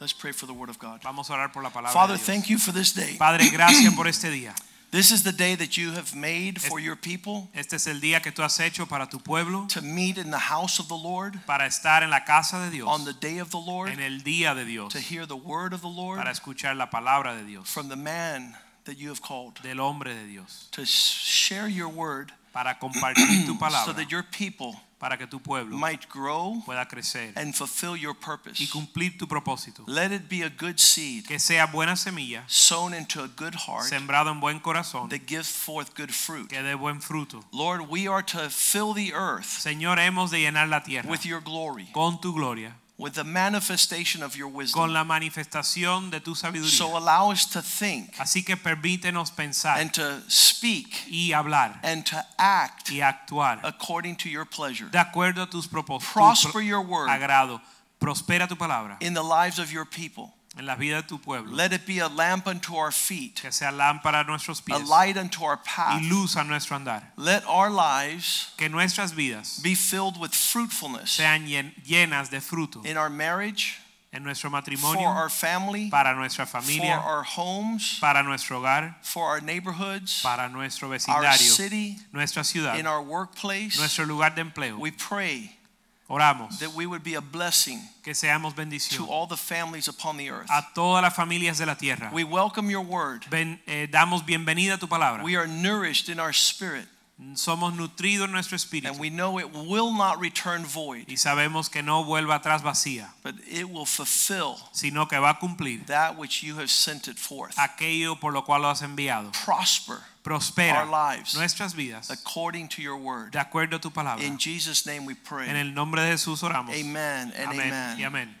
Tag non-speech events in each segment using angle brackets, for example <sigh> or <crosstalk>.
Let's pray for the word of God. Vamos a orar por la palabra Father, de Dios. thank you for this day. Padre, gracias por este día. <clears throat> This is the day that you have made for your people Este es el día que tú has hecho para tu pueblo, to meet in the house of the Lord para estar en la casa de Dios, on the day of the Lord, en el día de Dios, to hear the word of the Lord para escuchar la palabra de Dios, from the man that you have called, del hombre de Dios, to share your word para compartir tu <clears throat> so that your people para que tu pueblo might grow pueda crecer and fulfill your purpose. y cumplir tu propósito. Let it be a good seed Que sea buena semilla, sown into a good heart sembrado en buen corazón, that gives forth good fruit. que dé buen fruto. Lord, we are to fill the earth Señor, hemos de llenar la tierra with your glory, con tu gloria, with the manifestation of your wisdom. con la manifestación de tu sabiduría. So allow us to think Así que permítenos pensar and to speak y hablar and to act y actuar according to your pleasure. de acuerdo a tus propósitos, Prosper your word agrado. Prospera tu palabra in the lives of your people. En la vida de tu pueblo. Let it be a lamp unto our feet, que sea lámpara a nuestros a light unto our y path. luz a nuestro andar. Let our lives Que nuestras vidas be filled with fruitfulness sean llen- llenas de fruto in our marriage, en nuestro for our family, para nuestra for our homes, para nuestro hogar, for our neighborhoods, para nuestro our city, nuestra ciudad, in our workplace. nuestro lugar de empleo. We pray Oramos that we would be a blessing que seamos to all the families upon the earth. a todas las familias de la tierra. We welcome your word. Ven- eh, damos bienvenida a tu palabra. We are nourished in our spirit, Somos nutridos en nuestro espíritu and we know it will not return void, y sabemos que no vuelva atrás vacía, but it will fulfill sino que va a cumplir that which you have sent it forth. aquello por lo cual lo has enviado. Prosper Prospera our lives nuestras vidas according to your word. de acuerdo a tu palabra. In Jesus' name we En pray. el nombre de Jesús oramos. Amen and Amén y amen.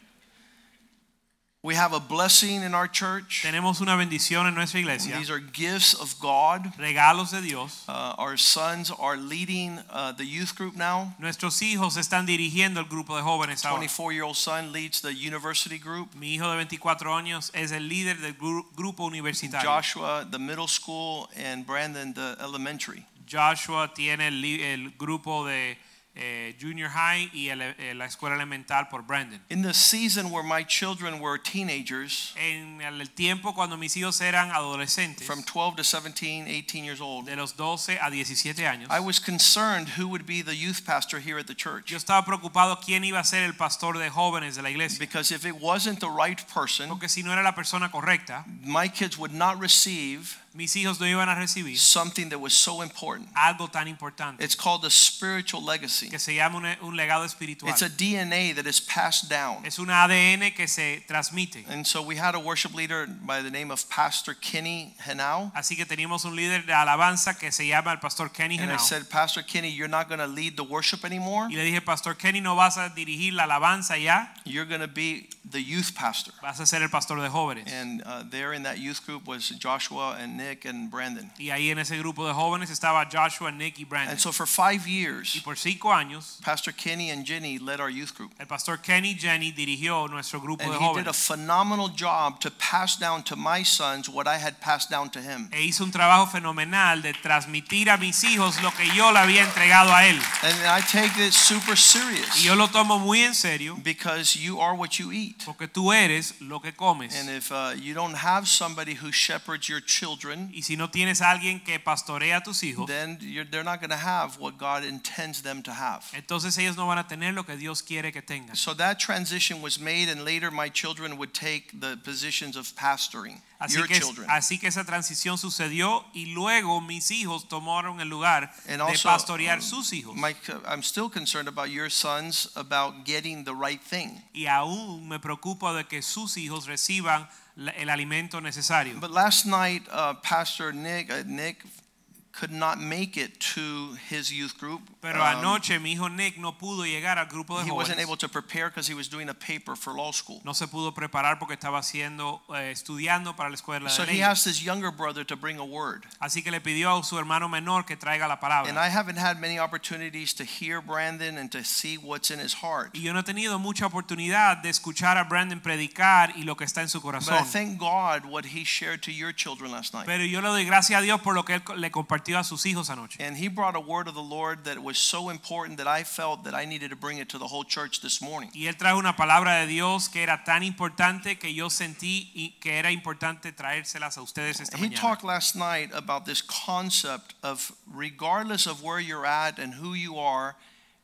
We have a blessing in our church. Tenemos una bendición en nuestra iglesia. These are gifts of God. Regalos de Dios. Uh, our sons are leading uh, the youth group now. Nuestros hijos están dirigiendo el grupo de jóvenes ahora. 24 year old son leads the university group. Mi hijo de 24 años es el líder del gru- grupo universitario. Joshua, the middle school, and Brandon, the elementary. Joshua tiene el, el grupo de eh, junior high y el- eh, la escuela elemental por Brandon. In the season where my children were teenagers, En el tiempo cuando mis hijos eran adolescentes, from 12 to 17, 18 years old, de los 12 a 17 años, I was concerned who would be the youth pastor here at the church. yo estaba preocupado quién iba a ser el pastor de jóvenes de la iglesia. Because if it wasn't the right person, Porque si no era la persona correcta, my kids would not receive mis hijos no iban a recibir something that was so important. algo tan importante It's called the spiritual legacy. que se llama un, un legado espiritual. It's a DNA that is passed down. Es un ADN que se transmite. And so we had a worship leader by the name of Pastor Kenny Henao. Así que teníamos un líder de alabanza que se llama el pastor Kenny And I Henao. said, Pastor Kenny, you're not going to lead the worship anymore. Y le dije, Pastor Kenny, no vas a dirigir la alabanza ya, You're going to be the youth pastor. vas a ser el pastor de jóvenes. And uh, there in that youth group was Joshua and Nick and Brandon. Y ahí en ese grupo de jóvenes estaba Joshua, Nick y Brandon. And so for five Y years, por cinco años, Pastor Kenny and Jenny led our youth group. el pastor Kenny Jenny dirigió nuestro grupo And de he did a phenomenal job to pass down to my sons what I had passed down to him. E hizo un trabajo fenomenal de transmitir a mis hijos lo que yo le había entregado a él. And I take this super serious. Y yo lo tomo muy en serio because you are what you eat. porque tú eres lo que comes. And if uh, you don't have somebody who shepherds your children, Y si no tienes a alguien que pastorea a tus hijos, then they're not going to have what God intends them to have. entonces ellos no van a tener lo que Dios quiere que tengan. So that transition was made, and later my children would take the positions of pastoring. Así your que, children. así que esa transición sucedió y luego mis hijos tomaron el lugar And de also, pastorear um, sus hijos. Mike, I'm still concerned about your sons about getting the right thing. y aún me preocupa de que sus hijos reciban el alimento necesario. But last night, uh, Pastor Nick, uh, Nick could not make it to his youth group. Pero Um, anoche mi hijo Nick no pudo llegar al grupo de he wasn't jóvenes. able to prepare because he was doing a paper for law school. No se pudo preparar porque estaba haciendo eh, estudiando para la escuela So de he leyes. asked his younger brother to bring a word. Así que le pidió a su hermano menor que traiga la palabra. And I haven't had many opportunities to hear Brandon and to see what's in his heart. Y yo no he tenido mucha oportunidad de escuchar a Brandon predicar y lo que está en su But I corazón. thank God what he shared to your children last night. Pero yo le doy gracias a Dios por lo que él le compartió a sus hijos anoche. And he brought a word of the Lord that was so important that I felt that I needed to bring it to the whole church this morning. Y él trajo una palabra de Dios que era tan importante que yo sentí y que era importante traérselas a ustedes esta He mañana. talked last night about this concept of regardless of where you're at and who you are,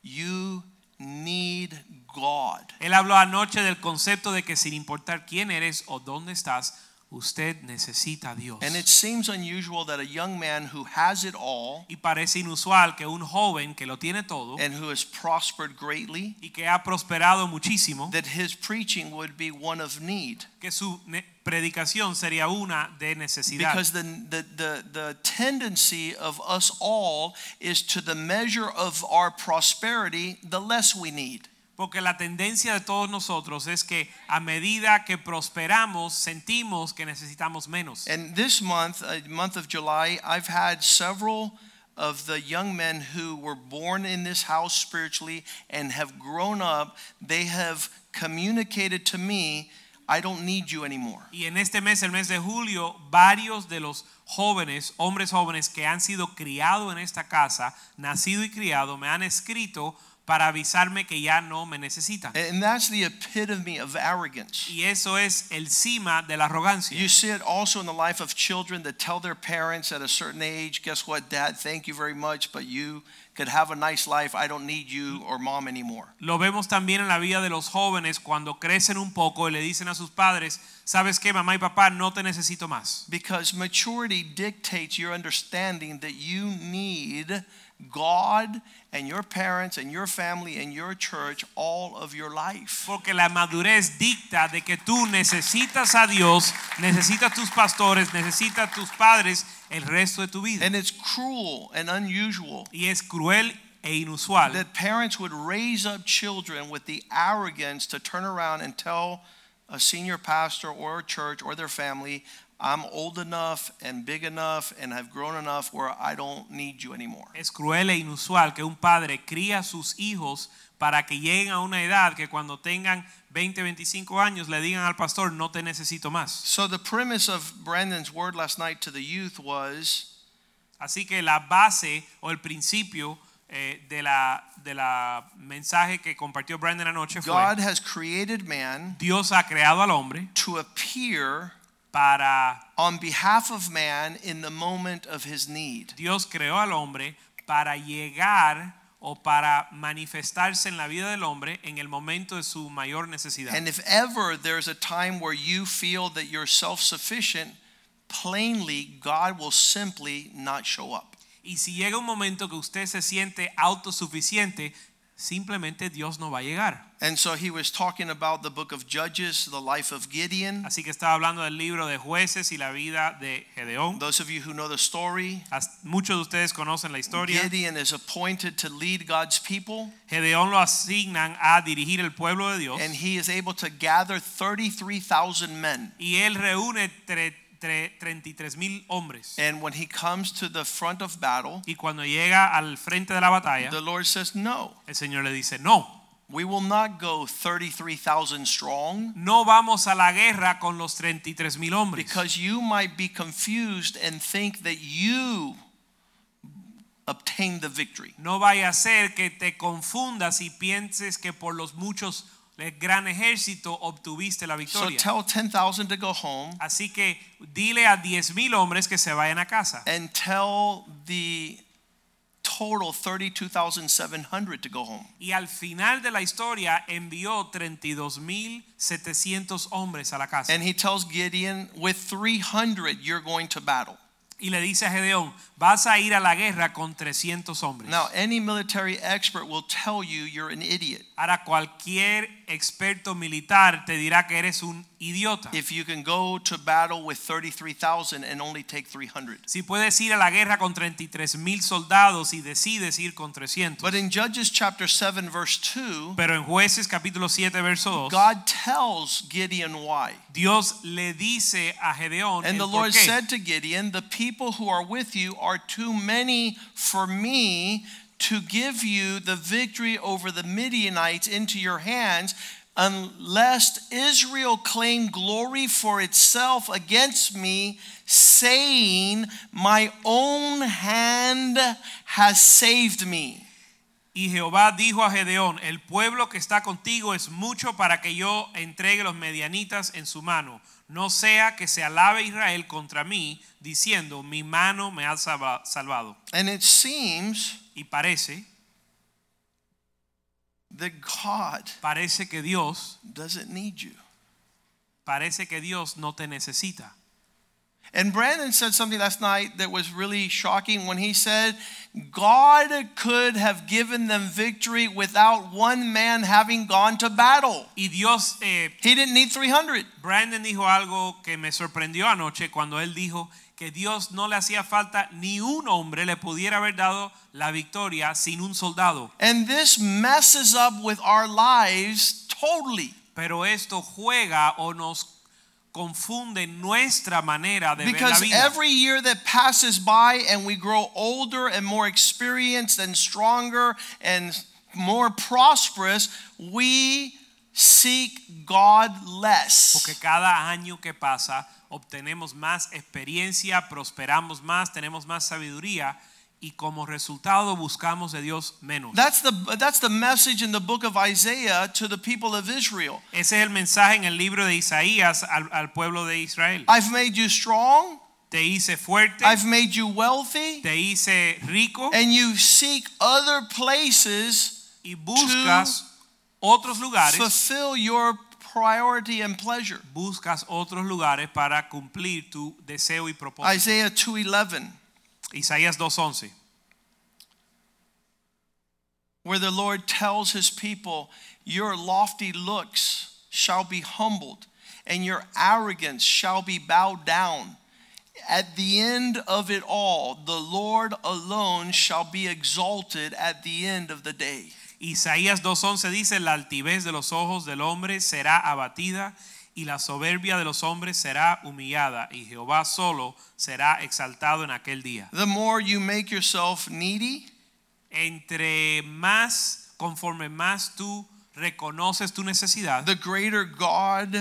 you need God. Él habló anoche del concepto de que sin importar quién eres o dónde estás, usted necesita a Dios. And it seems unusual that a young man who has it all Y parece inusual que un joven que lo tiene todo and who has prospered greatly, y que ha prosperado muchísimo, that his preaching would be one of need. que su predicación sería una de necesidad. Because the, the, the, the tendency of us all is to the measure of our prosperity, the less we need. Porque la tendencia de todos nosotros es que a medida que prosperamos sentimos que necesitamos menos. And this month, uh, month of July, I've had several of the young men who were born in this house spiritually and have grown up. They have communicated to me, I don't need you anymore. Y en este mes, el mes de julio, varios de los jóvenes, hombres jóvenes que han sido criados en esta casa, nacido y criado, me han escrito para avisarme que ya no me necesitan. And that's the epitome of arrogance. Y eso es el cima de la arrogancia. You see it also in the life of children that tell their parents at a certain age, guess what, dad, thank you very much, but you could have a nice life. I don't need you or mom anymore. Lo vemos también en la vida de los jóvenes cuando crecen un poco y le dicen a sus padres, ¿sabes qué, mamá y papá, no te necesito más? Because maturity dictates your understanding that you need God and your parents and your family and your church all of your life. Porque la madurez dicta de que tú necesitas a Dios, necesitas tus pastores, necesitas tus padres el resto de tu vida. And it's cruel and unusual Y es cruel e inusual that parents would raise up children with the arrogance to turn around and tell a senior pastor or a church or their family, I'm old enough and big enough and have grown enough where I don't need you anymore. Es cruel e inusual que un padre cría a sus hijos para que lleguen a una edad que cuando tengan 20, 25 años le digan al pastor, no te necesito más. So the premise of Brandon's word last night to the youth was Así que la base o el principio eh, de la de la mensaje que compartió Brandon anoche fue God has created man Dios ha creado al hombre to appear para on behalf of man in the moment of his need. Dios creó al hombre para llegar o para manifestarse en la vida del hombre en el momento de su mayor necesidad. And if ever there's a time where you feel that you're self sufficient, plainly God will simply not show up. Y si llega un momento que usted se siente autosuficiente, simplemente Dios no va a llegar. And so he was talking about the book of Judges, the life of Gideon. Así que estaba hablando del libro de jueces y la vida de Gedeón. Those of you who know the story, As- Muchos de ustedes conocen la historia. Gideon is appointed to lead God's people, Gedeón lo asignan a dirigir el pueblo de Dios and he is able to gather 33,000 men. y él reúne tre- tre- 33 mil hombres. And when he comes to the front of battle, Y cuando llega al frente de la batalla, the Lord says, No, el Señor le dice, no, we will not go 33,000 strong. no vamos a la guerra con los 33 mil hombres. Because you might be confused and think that you obtained the victory. No vaya a ser que te confundas y pienses que por los muchos el gran ejército obtuviste la So victoria. tell 10,000 to go home Así que dile a 10 mil hombres que se vayan a casa and tell the total 32,700 to go home. y al final de la historia envió 32 mil 700 hombres a la casa And he tells Gideon, with 300 you're going to battle. y le dice a Gedeón vas a ir a la guerra con 300 hombres. Now, any military expert will tell you you're an idiot Ahora cualquier experto militar te dirá que eres un idiota. if you can go to battle with 33,000 and only take 300. Si puedes ir a la guerra con 33 mil soldados y decides ir con 300. But in Judges chapter 7, verse 2, Pero en Jueces capítulo 7 verso 2, God tells Gideon why. Dios le dice a Gedeón And the Lord said to Gideon, The people who are with you are too many for me to give you the victory over the Midianites into your hands, unless Israel claim glory for itself against me, saying, My own hand has saved me. Y Jehová dijo a Gedeón, el pueblo que está contigo es mucho para que yo entregue los medianitas en su mano. No sea que se alabe Israel contra mí, diciendo, mi mano me ha salva- salvado. And it seems Y parece, that God parece que Dios, doesn't need you. parece que Dios no te necesita. And Brandon said something last night that was really shocking when he said, God could have given them victory without one man having gone to battle. Y Dios, eh, He didn't need 300. Brandon dijo algo que me sorprendió anoche cuando él dijo que Dios no le hacía falta ni un hombre le pudiera haber dado la victoria sin un soldado. And this messes up with our lives totally. Pero esto juega o nos confunde nuestra manera de ver la Because vida. every year that passes by and we grow older and more experienced and stronger and more prosperous, we seek God less. Porque cada año que pasa obtenemos más experiencia, prosperamos más, tenemos más sabiduría y como resultado buscamos de Dios menos. That's the that's the message in the book of Isaiah to the people of Israel. Ese es el mensaje en el libro de Isaías al, al pueblo de Israel. I've made you strong, Te hice fuerte, I've made you wealthy, te hice rico and you seek other places y buscas otros lugares, fulfill your priority and pleasure. buscas otros lugares para cumplir tu deseo y propósito. Isaiah 2:11 Isaías 2:11. where the Lord tells his people, Your lofty looks shall be humbled, and your arrogance shall be bowed down. At the end of it all, the Lord alone shall be exalted at the end of the day. Isaías 2:11 dice, la altivez de los ojos del hombre será abatida y la soberbia de los hombres será humillada y Jehová solo será exaltado en aquel día. The more you make yourself needy, Entre más, conforme más tú reconoces tu necesidad, the greater God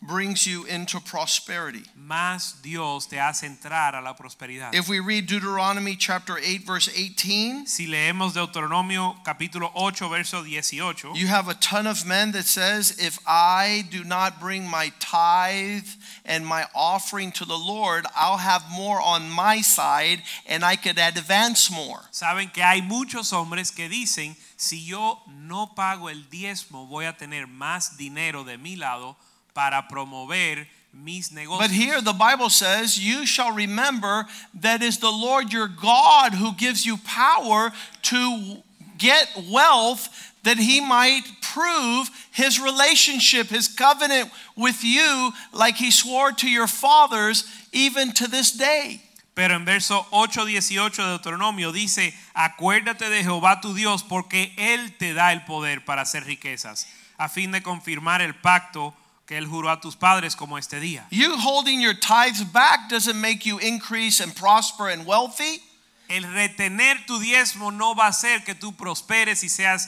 brings you into prosperity. más Dios te hace entrar a la prosperidad. If we read Deuteronomy chapter 8, verse 18, Si leemos Deuteronomio capítulo 8 verso 18, You have a ton of men that says, if I do not bring my tithe and my offering to the Lord, I'll have more on my side and I could advance more. saben que hay muchos hombres que dicen, si yo no pago el diezmo, voy a tener más dinero de mi lado para promover mis negocios. But here the Bible says, you shall remember that is the Lord your God who gives you power to get wealth that he might prove his relationship, his covenant with you, like he swore to your fathers, even to this day. Pero en verso 8, 18 de Deuteronomio dice, acuérdate de Jehová tu Dios porque Él te da el poder para hacer riquezas, a fin de confirmar el pacto que Él juró a tus padres como este día. You holding your tithes back doesn't make you increase and prosper and wealthy. El retener tu diezmo no va a hacer que tú prosperes y seas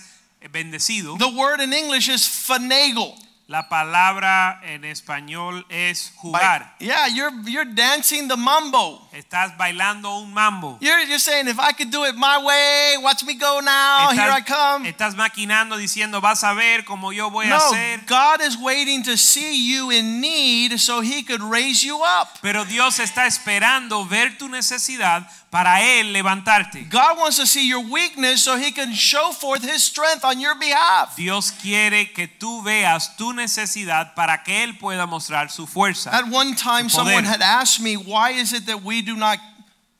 bendecido. The word in English is finagle. La palabra en español es By- jugar. yeah, you're you're dancing the mambo. Estás bailando un mambo. You're you're saying if I could do it my way, watch me go now. Here I come. estás maquinando diciendo, vas a ver cómo yo voy a No, hacer. God is waiting to see you in need so he could raise you up. Pero Dios está esperando ver tu necesidad para Él levantarte. God wants to see your weakness so he can show forth his strength on your behalf. Dios quiere que tú veas tu necesidad para que Él pueda mostrar su fuerza. At one time someone had asked me, why is it that we do not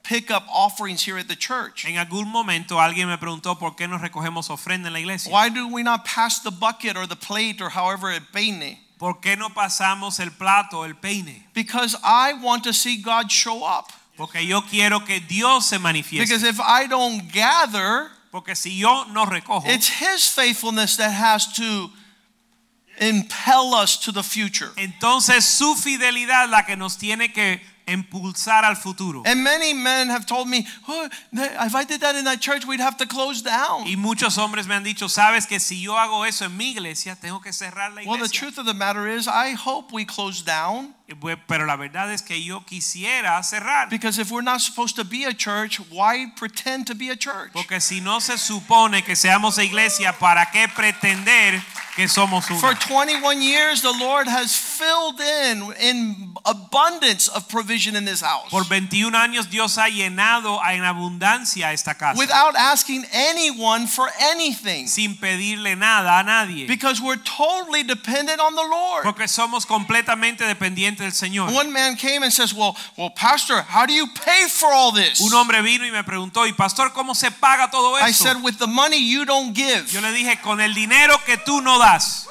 pick up offerings here at the church? En algún momento alguien me preguntó por qué no recogemos ofrenda en la iglesia. Why do we not pass the bucket or the plate or however it peine? ¿Por qué no pasamos el plato, el peine? Because I want to see God show up. Porque yo quiero que Dios se manifieste. Because if I don't gather, Porque si yo no recojo, it's His faithfulness that has to impel us to the future. entonces su fidelidad la que nos tiene que impulsar al futuro. And many men have told me, oh, if I did that in that church, we'd have to close down. Y muchos hombres me han dicho, sabes que si yo hago eso en mi iglesia, tengo que cerrar la Well, the iglesia. truth of the matter is, I hope we close down Pero la verdad es que yo quisiera cerrar. because if we're not supposed to be a church, why pretend to be a church? Porque si no se supone que seamos iglesia, ¿para qué pretender que somos una? For 21 years, the Lord has filled in in abundance of provision in this house Por 21 años Dios ha llenado en abundancia esta casa. without asking anyone for anything sin pedirle nada a nadie. because we're totally dependent on the Lord. Porque somos completamente dependientes del Señor. One man came and says, "Well, well, pastor, how do you pay for all this?" Un hombre vino y me preguntó, y pastor, ¿cómo se paga todo esto? I said, "With the money you don't give." Yo le dije, con el dinero que tú no das.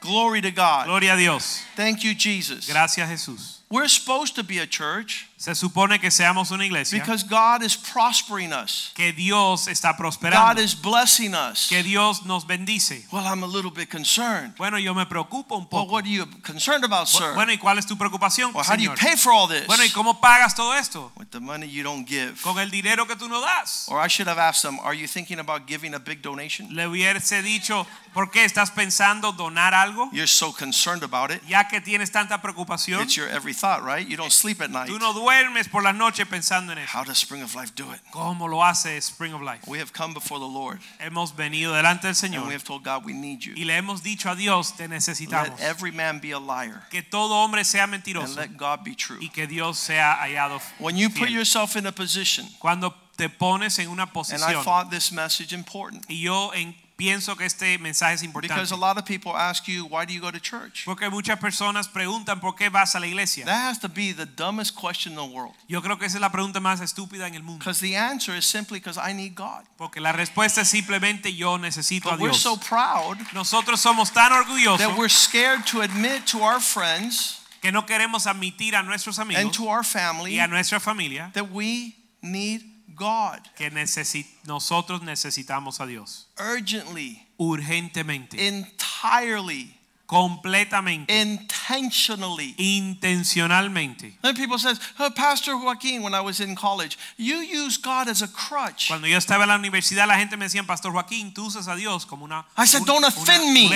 Glory to God. Gloria a Dios. Thank you, Jesus. Gracias Jesús. We're supposed to be a church Se supone que seamos una iglesia. because God is prospering us. que Dios está God is blessing us. Que Dios nos bendice. Well, I'm a little bit concerned. Bueno, yo me preocupo un Well, poco. what are you concerned about, sir? Bueno, ¿y cuál es tu preocupación, Well, how do you pay for all this? Bueno, ¿y cómo pagas todo esto? With the money you don't give. Con el dinero que tú no das. Or I should have asked them, are you thinking about giving a big donation? Le hubiese dicho, ¿por qué estás pensando donar algo? You're so concerned about it. Ya que tienes tanta preocupación, It's your every thought, right? You don't sleep at night. tú no duermes por la noche pensando en eso. How does Spring of Life do it? ¿Cómo lo hace Spring of Life? We have come before the Lord Hemos venido delante del and we have told God we need you. y le hemos dicho a Dios, te necesitamos. Let every man be a liar Que todo hombre sea and let God be true. y que Dios sea hallado When you put yourself in a position, Cuando te pones en una and I thought this message important y yo en- pienso que este mensaje es because a lot of people ask you, why do you go to church? porque muchas personas preguntan por qué vas a la iglesia. That has to be the dumbest question in the world Yo creo que esa es la pregunta más estúpida en el mundo because the answer is simply because I need God. porque la respuesta es simplemente yo necesito a But we're Dios. so proud Nosotros somos tan orgullosos that we're scared to admit to our friends que no queremos admitir a nuestros and amigos to our y family a nuestra familia that we need God que necesi- nosotros necesitamos a Dios urgently, urgentemente, entirely, completamente, intentionally. intencionalmente. Then people says, oh, Pastor Joaquin, when I was in college, you use God as a crutch. Cuando yo estaba en la universidad, la gente me decía, Pastor Joaquín, tú usas a Dios como una, I said, don't offend me.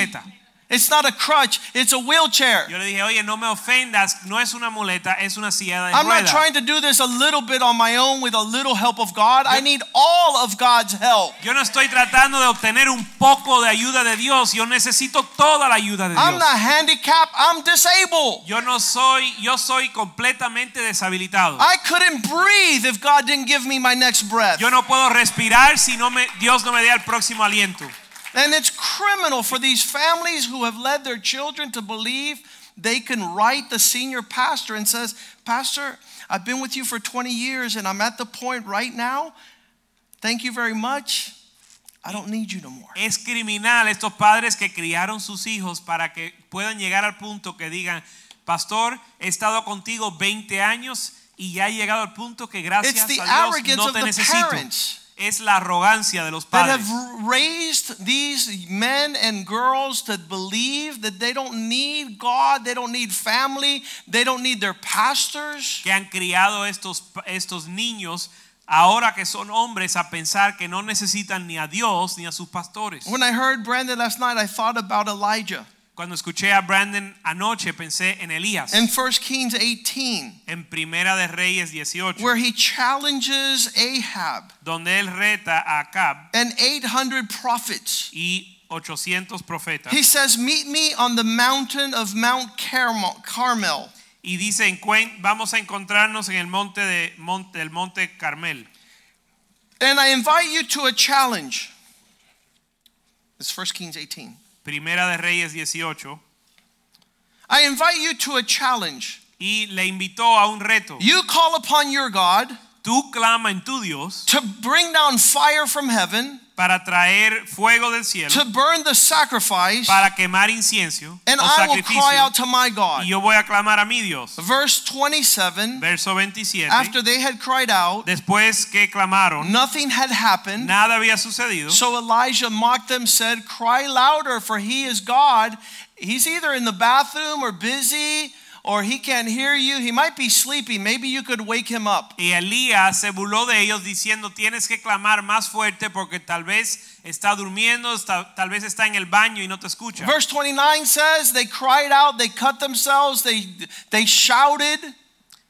It's not a crutch, it's a wheelchair. Yo le dije, oye, no me ofendas, no es una muleta, es una silla de I'm not trying to do this a little bit on my own with a little help of God. I need all of God's help. Yo no estoy tratando de obtener un poco de ayuda de Dios, yo necesito toda la ayuda de I'm not handicapped, I'm disabled. Yo no soy, yo soy completamente deshabilitado. I couldn't breathe if God didn't give me my next breath. Yo no puedo respirar si no me, Dios no me dé el próximo aliento. And it's criminal for these families who have led their children to believe they can write the senior pastor and says, "Pastor, I've been with you for 20 years and I'm at the point right now. Thank you very much. I don't need you no more." Es criminal estos padres que criaron sus hijos para que puedan llegar al punto que digan, pastor, he estado contigo 20 años y ya he llegado al punto que gracias the a Dios no te necesito. parents Es la arrogancia de los that padres have raised these men and girls to believe that they don't need God, they don't need family, they don't need their pastors. que han criado estos, estos niños ahora que son hombres a pensar que no necesitan ni a Dios ni a sus pastores. When I heard Brandon last night, I thought about Elijah. Cuando escuché a Brandon anoche pensé en Elías In 1 Kings 18, en Primera de Reyes 18 where he challenges Ahab donde él reta a Acab and 800 prophets. y 800 profetas He says, Meet me on the mountain of Mount Carmel. Carmel. y dice vamos a encontrarnos en el monte de monte del monte Carmel And I invite you to a challenge. It's 1 Kings 18. Primera de Reyes 18 I invite you to a challenge. y le invitó a un reto You call upon your God, tú clama en tu Dios to bring down fire from heaven, para traer fuego del cielo, to burn the sacrifice, para quemar incienso and o I will cry out to my God. y yo voy a clamar a mi Dios. Verse 27 Verso 27. After they had cried out, Después que clamaron, nothing had happened. nada había sucedido. So Elijah mocked them, said, Cry louder, for he is God. He's either in the bathroom or busy, or he can't hear you. He might be sleeping. Maybe you could wake him up. Y Elías se burló de ellos diciendo, tienes que clamar más fuerte porque tal vez está durmiendo, está- tal vez está en el baño y no te escucha. Verse 29 says, They cried out, they cut themselves, they, they shouted,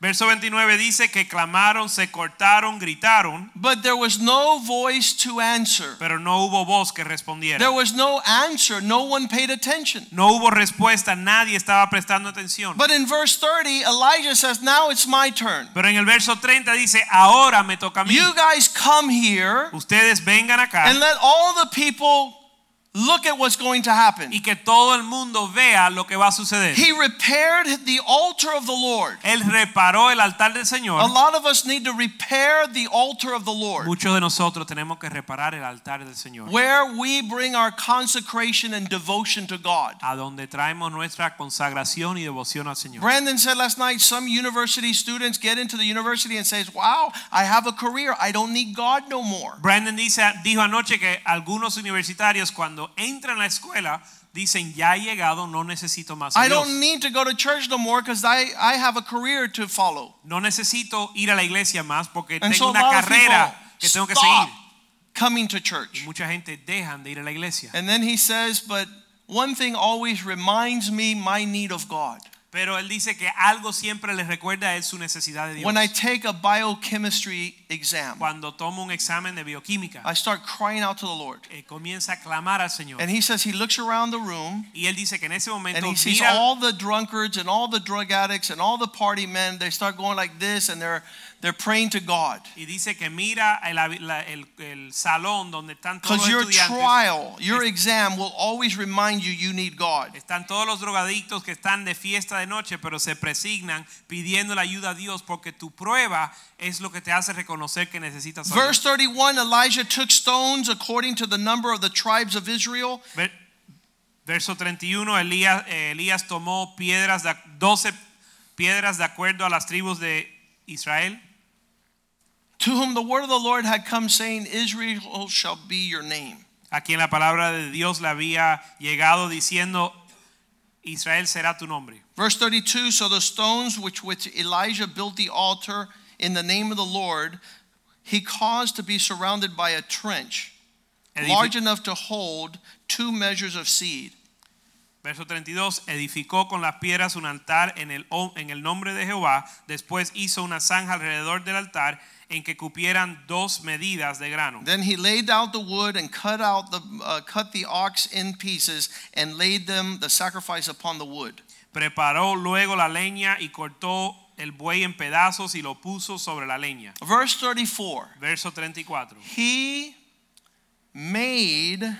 Verso 29 dice que clamaron, se cortaron, gritaron, but there was no voice to answer. pero no hubo voz que respondiera. There was no answer. No one paid attention. No hubo respuesta, nadie estaba prestando atención. But in verse 30, Elijah says, Now it's my turn. Pero en el verso 30 dice, ahora me toca a mí. You guys come here Ustedes vengan acá and let all the people look at what's going to happen. y que todo el mundo vea lo que va a suceder. He repaired the altar of the Lord. Él reparó el altar del A lot of us need to repair the altar of the Lord, Muchos de nosotros tenemos que reparar el altar del Señor. where we bring our consecration and devotion to God. A donde traemos nuestra consagración y devoción al Señor. Brandon said last night some university students get into the university and says, "Wow, I have a career. I don't need God no more." Brandon dice, dijo anoche que algunos universitarios cuando entran a la escuela dicen, ya he llegado, no necesito más I don't need to go to church no more because I, I have a career to follow. No necesito ir a la iglesia más porque And tengo so una carrera que tengo que seguir. coming to Y church. mucha gente dejan de ir a la iglesia. And then he says, but one thing always reminds me my need of God. Pero él dice que algo siempre les recuerda a él su necesidad de Dios. When I take a biochemistry exam, Cuando tomo un examen de bioquímica, I start crying out to the Lord. eh, comienza a clamar al Señor. And he says he looks around the room Y él dice que en ese momento and he sees mira, all the drunkards and all the drug addicts and all the party men. They start going like this and they're they're praying to God. y dice que mira el, la- el- el salón donde están todos Because los your trial, your exam will always remind you you need God. Están todos los drogadictos que están de fiesta de noche, pero se presignan pidiendo la ayuda a Dios porque tu prueba es lo que te hace reconocer que necesitas a Dios. Verse 31 Elijah took stones according to the number of the tribes of Israel Ver- Verso 31, Elías, eh, Elías tomó piedras de 12 piedras de acuerdo a las tribus de Israel, to whom the word of the Lord had come, saying, Israel shall be your name. a quien la palabra de Dios le había llegado diciendo, Israel será tu nombre. Verse 32 So the stones which, which Elijah built the altar in the name of the Lord, he caused to be surrounded by a trench large enough to hold two measures of seed. Verso 32, edificó con las piedras un altar en el, en el nombre de Jehová, después hizo una zanja alrededor del altar en que cupieran dos medidas de grano. Then he laid out the wood and cut out the uh, cut the ox in pieces and laid them the sacrifice upon the wood. Preparó luego la leña y cortó el buey en pedazos y lo puso sobre la leña. Verse 34. Verso 34. He made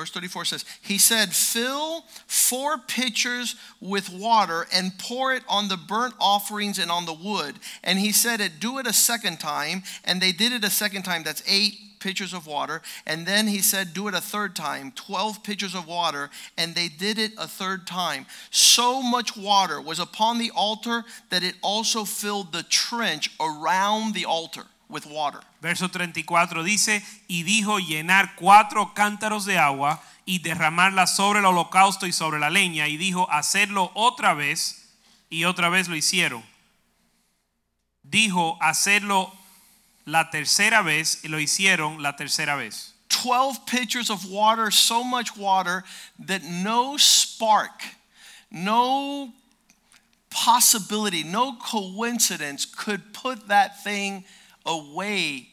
Verse 34 says, He said, Fill four pitchers with water and pour it on the burnt offerings and on the wood. And he said it, Do it a second time. And they did it a second time. That's eight pitchers of water. And then he said, Do it a third time. 12 pitchers of water. And they did it a third time. So much water was upon the altar that it also filled the trench around the altar with water. Verso 34 dice, y dijo llenar cuatro cántaros de agua y derramarla sobre el holocausto y sobre la leña, y dijo hacerlo otra vez, y otra vez lo hicieron. Dijo hacerlo la tercera vez, y lo hicieron la tercera vez. 12 pitchers of water, so much water that no spark, no possibility, no coincidence could put that thing away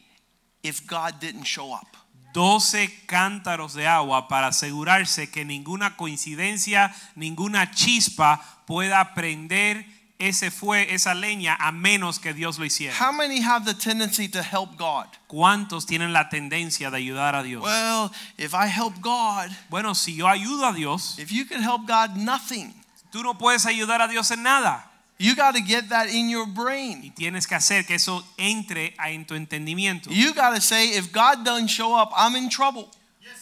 if God didn't show up. 12 cántaros de agua para asegurarse que ninguna coincidencia, ninguna chispa pueda prender ese fue esa leña a menos que Dios lo hiciera. How many have the tendency to help God? ¿Cuántos tienen la tendencia de ayudar a Dios? Well, if I help God, Bueno, si yo ayudo a Dios, if you can help God, nothing. Tú no puedes ayudar a Dios en nada. You got to get that in your brain. Y tienes que hacer que eso entre a- en tu entendimiento. You got to say, if God doesn't show up, I'm in trouble.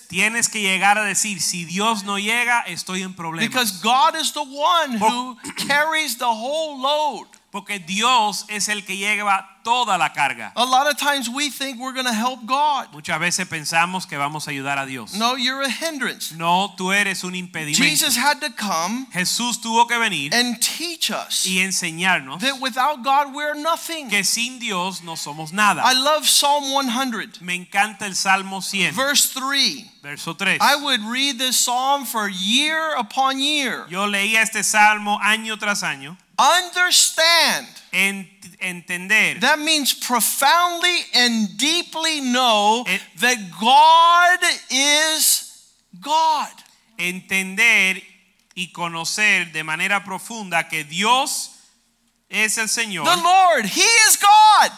Tienes que llegar a decir, si Dios no llega, estoy en problemas. Because God is the one who carries the whole load. Porque Dios es el que lleva toda la carga. A lot of times we think we're going to help God. Muchas veces pensamos que vamos a ayudar a Dios. No, you're a hindrance. No, tú eres un impedimento. Jesus had to come Jesús tuvo que venir and teach us y enseñarnos that without God we're nothing. que sin Dios no somos nada. I love Psalm 100, Me encanta el Salmo 100, verse 3. verso 3. I would read this psalm for year upon year. Yo leía este salmo año tras año. Understand. En- entender That means profoundly and deeply know It- that God is God. entender y conocer de manera profunda que Dios es el Señor, The Lord, He is God.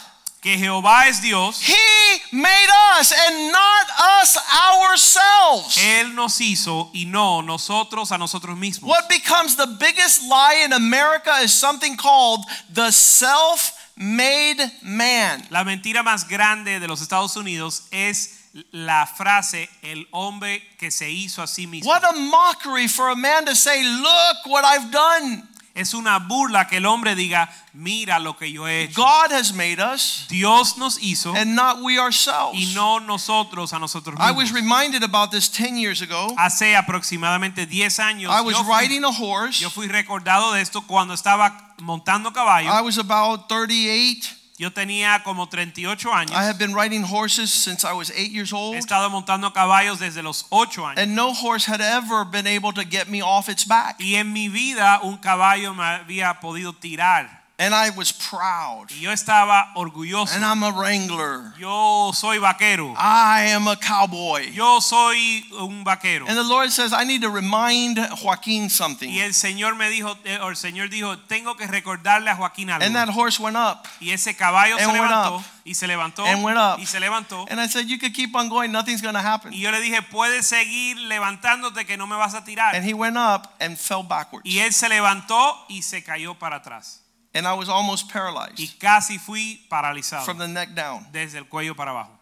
Que Jehová es Dios, He made us and not us ourselves. Él nos hizo y no nosotros a nosotros mismos. What becomes the biggest lie in America is something called the self made man. La mentira más grande de los Estados Unidos es la frase el hombre que se hizo a sí mismo. What a mockery for a man to say, Look what I've done. Es una burla que el hombre diga, mira lo que yo he hecho. God has made us Dios nos hizo and not we ourselves. y no nosotros a nosotros I was mismos. reminded about this 10 years ago. Hace aproximadamente 10 años I was yo, fui, riding a horse. yo fui recordado de esto cuando estaba montando caballo. I was about 38. Yo tenía como 38 años. I have been riding horses since I was eight years old. He estado montando caballos desde los 8 años. And no horse had ever been able to get me off its back. Y en mi vida un caballo me había podido tirar. And I was proud. Y yo estaba orgulloso. And I'm a wrangler. Yo soy vaquero. I am a cowboy. Yo soy un vaquero. And the Lord says, I need to remind Joaquin something. Y el Señor me dijo, eh, el Señor dijo, tengo que recordarle a Joaquín algo. And that horse went up. y ese caballo se And went levantó up. y se levantó And went up. y se levantó. And I said, You could keep on going, nothing's going to happen. Y yo le dije, puedes seguir levantándote que no me vas a tirar. And he went up and fell backwards. y él se levantó y se cayó para atrás. And I was almost Y paralyzed casi fui paralizado from the neck down. desde el cuello para abajo.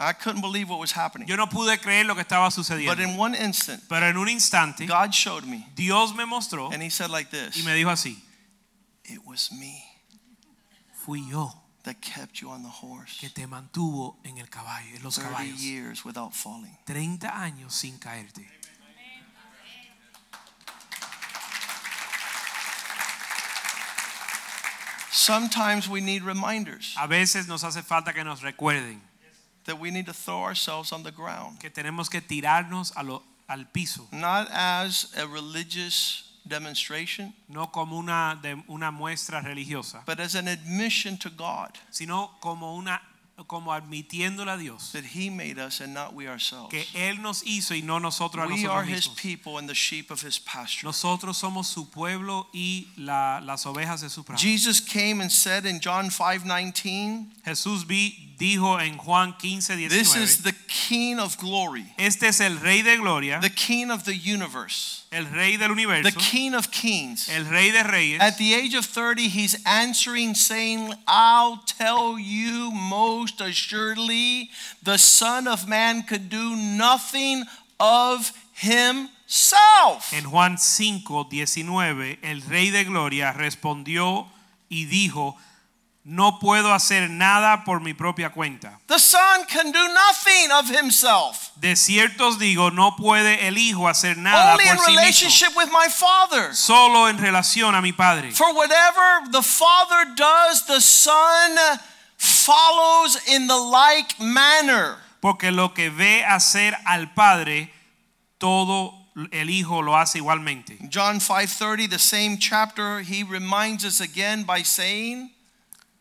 I couldn't believe what was happening. Yo no pude creer lo que estaba But sucediendo. in one instant, Pero en un instante, God showed me. Dios me mostró And he said like this y me dijo así, It was me fui yo that kept you on the horse que te mantuvo en el caballo, en los 30 caballos. years without falling. 30 años sin caerte. Sometimes we need reminders A veces nos hace falta que nos recuerden that we need to throw ourselves on the ground, que tenemos que tirarnos a lo- al piso, not as a religious demonstration, no como una, de- una muestra religiosa, but as an admission to God. sino como una como admitiéndole a Dios that He made us and not we ourselves. que él nos hizo y no nosotros a We are nosotros His mismos. people and the sheep of His pasture. Nosotros somos su pueblo y la- las ovejas de su prado. Jesus came and said in John 5:19, Jesús vi, dijo en Juan 15, This 19, is the King of glory, este es el rey de gloria, the King of the universe, el rey del universo. the King of kings. el rey de reyes. At the age of 30, he's answering, saying, I'll tell you most assuredly, the Son of Man could do nothing of himself. En Juan 5, 19, el rey de gloria respondió y dijo, no puedo hacer nada por mi propia cuenta. The Son can do nothing of himself, De cierto os digo, no puede el hijo hacer nada only in por sí mismo, relationship with my Father. solo en relación a mi Padre. For whatever the Father does, the Son follows in the like manner. Porque lo que ve hacer al Padre, todo el hijo lo hace igualmente. John 5:30, the same chapter, he reminds us again by saying,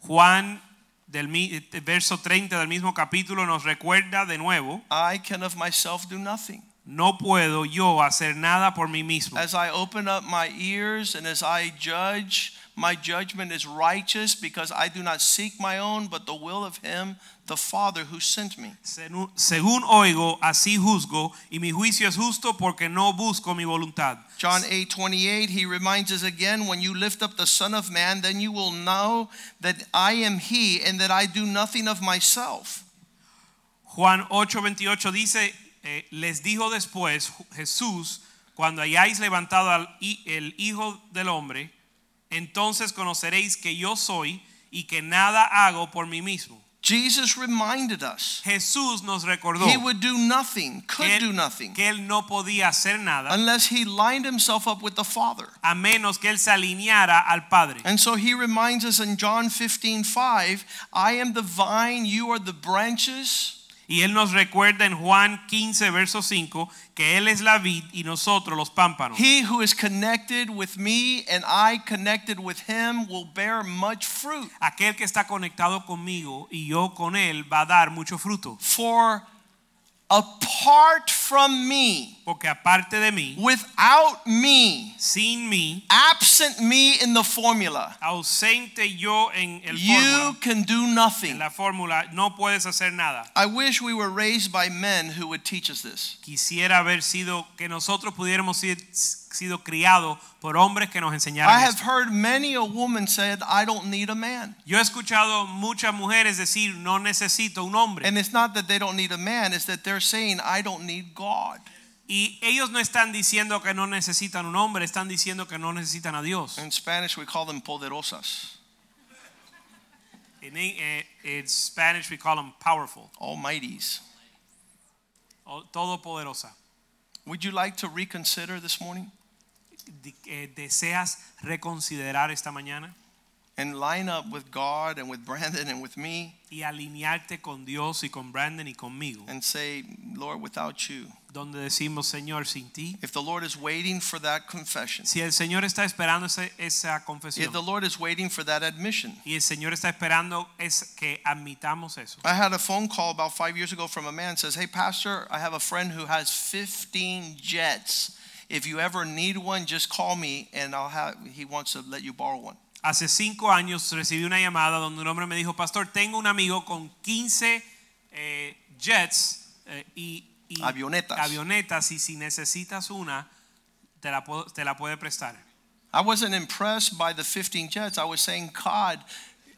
Juan del eh, verso 30 del mismo capítulo nos recuerda de nuevo, I can of myself do nothing. no puedo yo hacer nada por mí mismo. As I open up my ears and as I judge My judgment is righteous because I do not seek my own, but the will of him, the Father who sent me. Según oigo, así juzgo, y mi juicio es justo porque no busco mi voluntad. John 8 28, he reminds us again when you lift up the Son of Man, then you will know that I am he and that I do nothing of myself. Juan 8:28 dice, eh, les dijo después Jesús, cuando hayáis levantado al el Hijo del Hombre, entonces conoceréis que yo soy y que nada hago por mí mismo. Jesus reminded us Jesús nos recordó he would do nothing, que could do nothing, que él no podía hacer nada unless he lined himself up with the Father. a menos que él se alineara al Padre. And so he reminds us in John 15 5, I am the vine, you are the branches. Y él nos recuerda en Juan 15, verso 5, que él es la vid y nosotros los pámpanos. He who is connected with me and I connected with him will bear much fruit. Aquel que está conectado conmigo y yo con él va a dar mucho fruto. For apart from me, Porque aparte de mí, without me, sin mí, absent me in the formula, ausente yo en el you fórmula, can do en nothing. la fórmula, no puedes hacer nada. I wish we were raised by men who would teach us this. Quisiera haber sido que nosotros pudiéramos ser sido criados por hombres que nos I have heard many a woman said, I don't need a man. Yo he escuchado muchas mujeres decir no necesito un hombre And it's not that they don't need a man, it's that they're saying, I don't need God. y ellos no están diciendo que no necesitan un hombre, están diciendo que no necesitan a Dios. In Spanish, we call them poderosas, In, eh, in Spanish we call them powerful, almighties. todopoderosa. Would you like to reconsider this morning eh, ¿Deseas reconsiderar esta mañana and line up with God and with Brandon and with me y alinearte con Dios y con Brandon y conmigo? and say, Lord, without you? Donde decimos, Señor, sin ti. If the Lord is waiting for that confession, Si el Señor está esperando ese- esa confesión if the Lord is waiting for that admission. y el Señor está esperando es que admitamos eso. I had a phone call about five years ago from a man says, Hey, Pastor, I have a friend who has 15 jets. If you ever need one, just call me and I'll have, he wants to let you borrow one. Hace cinco años recibí una llamada donde un hombre me dijo, Pastor, tengo un amigo con 15 eh, jets eh, y, y Avionetas. avionetas y si necesitas una, te la, te la puede prestar. I wasn't impressed by the 15 jets. I was saying, God,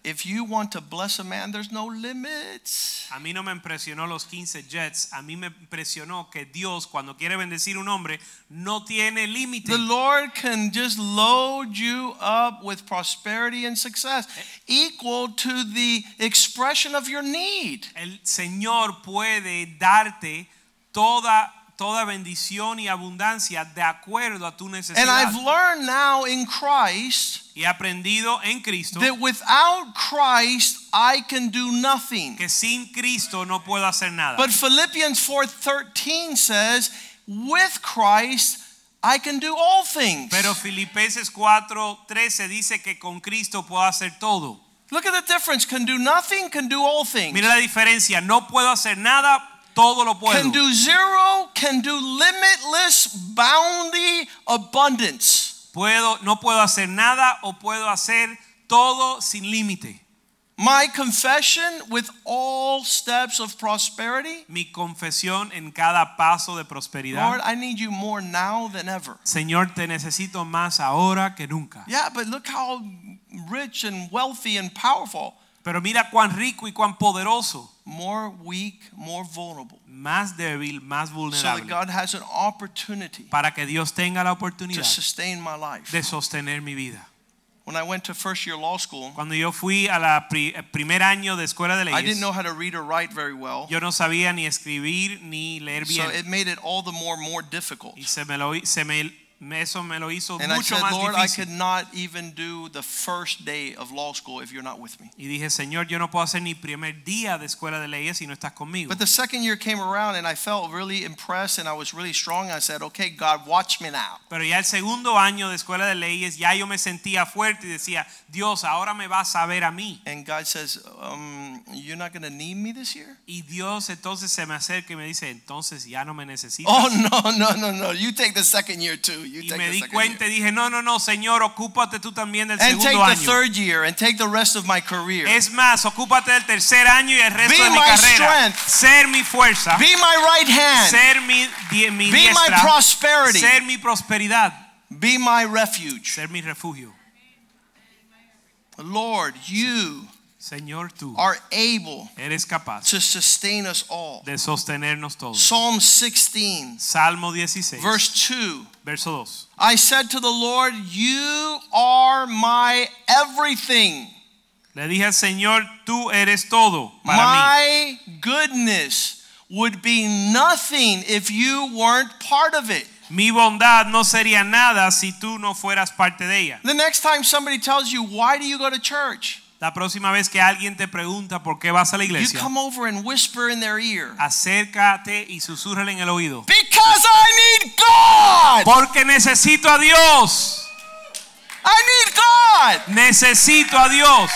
if you want to bless a man, there's no limits. A mí no me impresionó los 15 jets, a mí me impresionó que Dios cuando quiere bendecir un hombre no tiene límite. The Lord can just load you up with prosperity and success equal to the expression of your need. El Señor puede darte toda toda bendición y abundancia de acuerdo a tu And necesidad. I've learned now in Christ y he aprendido en Cristo that without Christ I can do nothing. que sin Cristo no puedo hacer nada. But Philippians 4:13 says, with Christ I can do all things. Pero Filipenses 4:13 dice que con Cristo puedo hacer todo. Look at the difference. Can do nothing, can do all things. Mira la diferencia, no puedo hacer nada, todo lo puedo. Can do zero, can do limitless, bounty, abundance. Puedo no puedo hacer nada o puedo hacer todo sin límite. My confession with all steps of prosperity. Mi confesión en cada paso de prosperidad. Lord, I need you more now than ever. Señor, te necesito más ahora que nunca. Yeah, but look how rich and wealthy and powerful. Pero mira cuán rico y cuán poderoso, More weak, more vulnerable. más débil, más vulnerable. So that God has an opportunity para que Dios tenga la oportunidad to sustain my life. de sostener mi vida. When I went to first year law school, Cuando yo fui a la pri- eh, primer año de escuela de leyes, I didn't know how to read or write very well. yo no sabía ni escribir ni leer bien. So it made it all the more more difficult. y se me lo, se me, me- eso me lo hizo And I said, más Lord, I could not even do the first day of law school if you're not with me. Y dije, Señor, yo no puedo hacer ni primer día de escuela de leyes si no estás conmigo. But the second year came around and I felt really impressed and I was really strong. I said, okay, God, watch me now. Pero ya el segundo año de escuela de leyes, ya yo me sentía fuerte y decía, Dios, ahora me vas a ver a mí. And God says, um, you're not going to need me this year? Y Dios entonces se me acerca y me dice, entonces ya no me necesitas. Oh, <laughs> no, no, no, no. You take the second year too. You Y take me the di second cuenta y year. dije, no, no, no, Señor, ocúpate tú también del And take segundo the año. third year and take the rest of my career. Es más, ocúpate del tercer año y el resto Be de mi my carrera. strength. Ser mi fuerza, Be my right hand. ser mi, die- mi Be my diestra, prosperity. ser mi prosperidad, Be my refuge. ser mi refugio. Lord, you Señor, tú are able eres capaz to sustain us all. de sostenernos todos. Psalm 16, Salmo 16, verse 2. verso 2. I said to the Lord, You are my everything. Le dije al Señor, tú eres todo para mí. My goodness would be nothing if you weren't part of it. Mi bondad no sería nada si tú no fueras parte de ella. The next time somebody tells you, Why do you go to church? La próxima vez que alguien te pregunta por qué vas a la You iglesia, come over and whisper in their ear, acércate y susúrrale en el oído. Because I need God! Porque necesito a Dios. I need God! Necesito a Dios.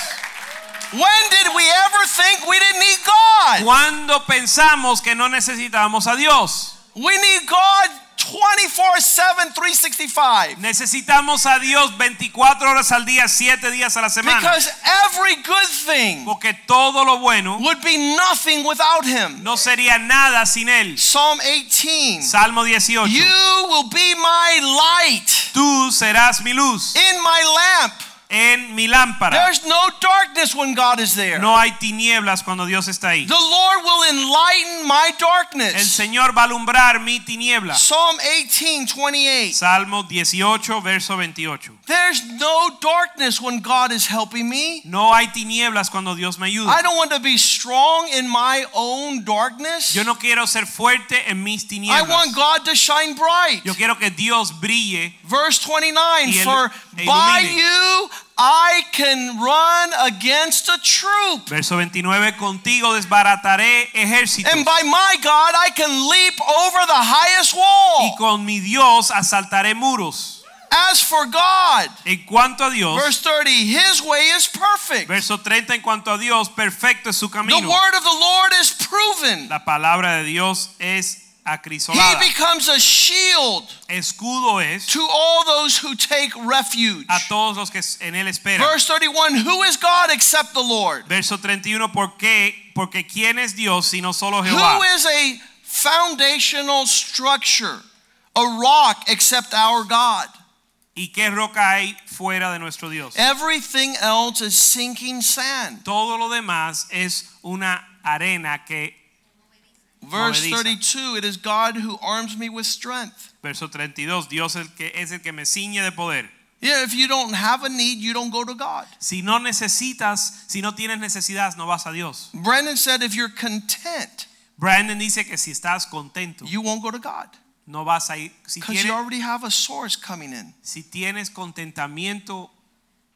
When did we ever think we didn't need God? Cuando pensamos que no necesitábamos a Dios. We need God 24 7, 365. Necesitamos a Dios 24 horas al día, 7 días a la semana. Because every good thing Porque todo lo bueno would be nothing without Him. no sería nada sin Él. Psalm 18 Salmo 18. You will be my light Tú serás mi luz in my lamp. En mi lámpara. There's no darkness when God is there. No hay tinieblas cuando Dios está ahí. The Lord will enlighten my darkness. El. Señor va a alumbrar mi tiniebla. Psalm 18 28. Salmo 18, verso 28. There's no darkness when God is helping me. No hay tinieblas cuando Dios me ayuda. I don't want to be strong in my own darkness. Yo no quiero ser fuerte en mis tinieblas. I want God to shine bright. Yo quiero que Dios brille. Verse 29 el- For by you I can run against a troop. Verso 29. Contigo desbarataré ejércitos. And by my God I can leap over the highest wall. Y con mi Dios asaltaré muros. As for God, En cuanto a Dios. verse 30, his way is perfect. Verso 30. En cuanto a Dios, perfecto es su camino. The word of the Lord is proven. La palabra de Dios es He becomes a shield Escudo es to all those who take refuge. a todos los que en él esperan. Verse 31 Who is God except the Lord? Verso 31, ¿por qué? Porque ¿quién es Dios sino solo Jehová? Who is a foundational structure, a rock except our God? ¿Y qué roca hay fuera de nuestro Dios? Everything else is sinking sand. Todo lo demás es una arena que, Verse 32 It is God who arms me with strength. verso 32, Dios el que, es el que me ciñe de poder. Yeah, if you don't have a need, you don't go to God. Si no necesitas, si no tienes necesidad, no vas a Dios. Brendan said if you're content, Brandon dice que si estás contento, you won't go to God no vas a ir. Si because you already have a source coming in. si tienes contentamiento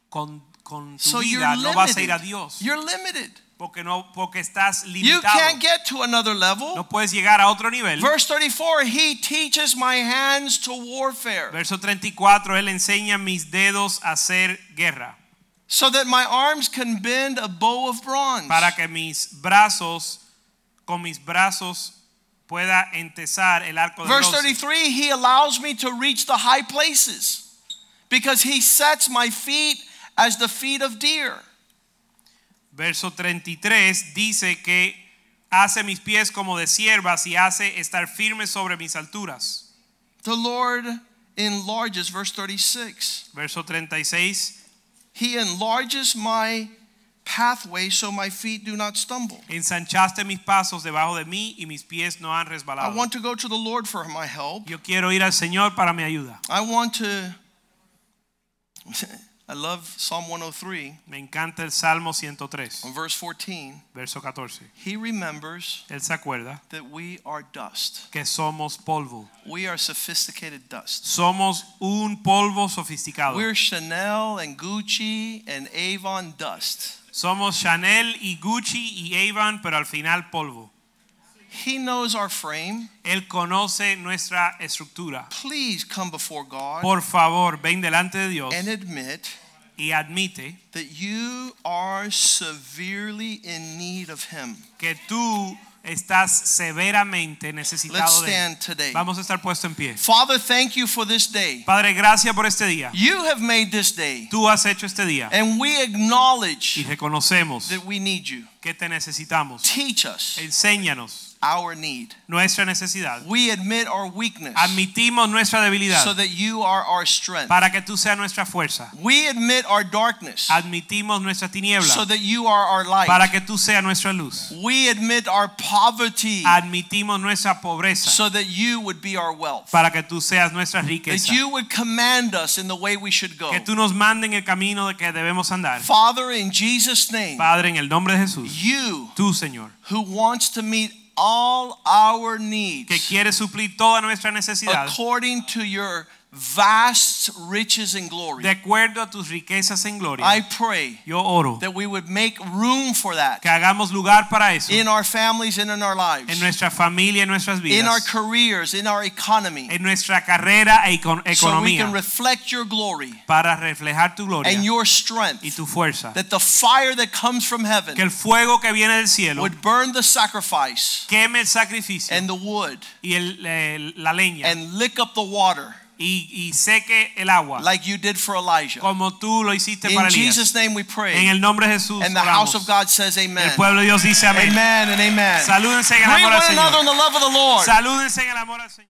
con, con tu So vida, no vas a ir a. Dios. You're limited. Porque, no, porque estás You can't get to another level. No puedes llegar a otro nivel. Verse 34 He teaches my hands to warfare Verso 34, Él enseña mis dedos a hacer guerra, so that my arms can bend a bow of bronze. para que mis brazos, con mis brazos, pueda entesar el arco de Verse bronce. 33 He allows me to reach the high places because He sets my feet as the feet of deer. Verso 33 dice que hace mis pies como de siervas y hace estar firme sobre mis alturas. The Lord enlarges, verse 36. Verso 36, He enlarges my pathway so my feet do not stumble. ensanchaste mis pasos debajo de mí y mis pies no han I resbalado. want to go to the Lord for my help. Yo quiero ir al Señor para mi ayuda. I want to. I love Psalm 103, Me encanta el Salmo 103, On verse 14. verso 14. He remembers Él se acuerda that we are dust. que somos polvo. We are sophisticated dust. Somos un polvo sofisticado. We're Chanel and Gucci and Avon dust. Somos Chanel y Gucci y Avon, pero al final polvo. He knows our frame. Él conoce nuestra estructura. Please come before God Por favor, ven delante de Dios and admit y admite that you are severely in need of Him. que tú estás severamente Let's necesitado de él. stand today. Vamos a estar puesto en pie. Father, thank you for this day. Padre, gracias por este día. You have made this day, Tú has hecho este día and we y acknowledge reconocemos that we need you. que te necesitamos. Teach us Enséñanos our need. nuestra necesidad. We admit our weakness Admitimos nuestra debilidad so that you are our strength. para que tú seas nuestra fuerza. We admit our darkness Admitimos nuestra tiniebla so that you are our light. para que tú seas nuestra luz. We admit our poverty Admitimos nuestra pobreza so that you would be our wealth. para que tú seas nuestra riqueza. That you would command us in the way we should go. Que tú nos mandes en el camino de que debemos andar. Father, in Jesus' name, Padre, en el nombre de Jesús, you tú, Señor, who wants to meet all our needs. que needs quieres suplir toda nuestra necesidad according to your vast riches and glory. de acuerdo a tus riquezas en gloria. I pray Yo oro that we would make room for that que hagamos lugar para eso in our families and in our lives, en nuestra familia, en nuestras vidas. in our careers, in our economy, en nuestra carrera e econ- so we can reflect your glory para reflejar tu gloria and your strength. y tu fuerza. That the fire that comes from heaven. Que el fuego que viene del cielo would burn the sacrifice queme el sacrificio and the wood y el- el- la leña and lick up the water y, y seque el agua like you did for Elijah. como tú lo hiciste para In. Jesus' name we En pray. el nombre de Jesús And the house of God says El amen. pueblo de Dios dice amén. Amen and amen. Salúdense en el amor al Señor. in the love of the Lord. Salúdense en el amor al Señor.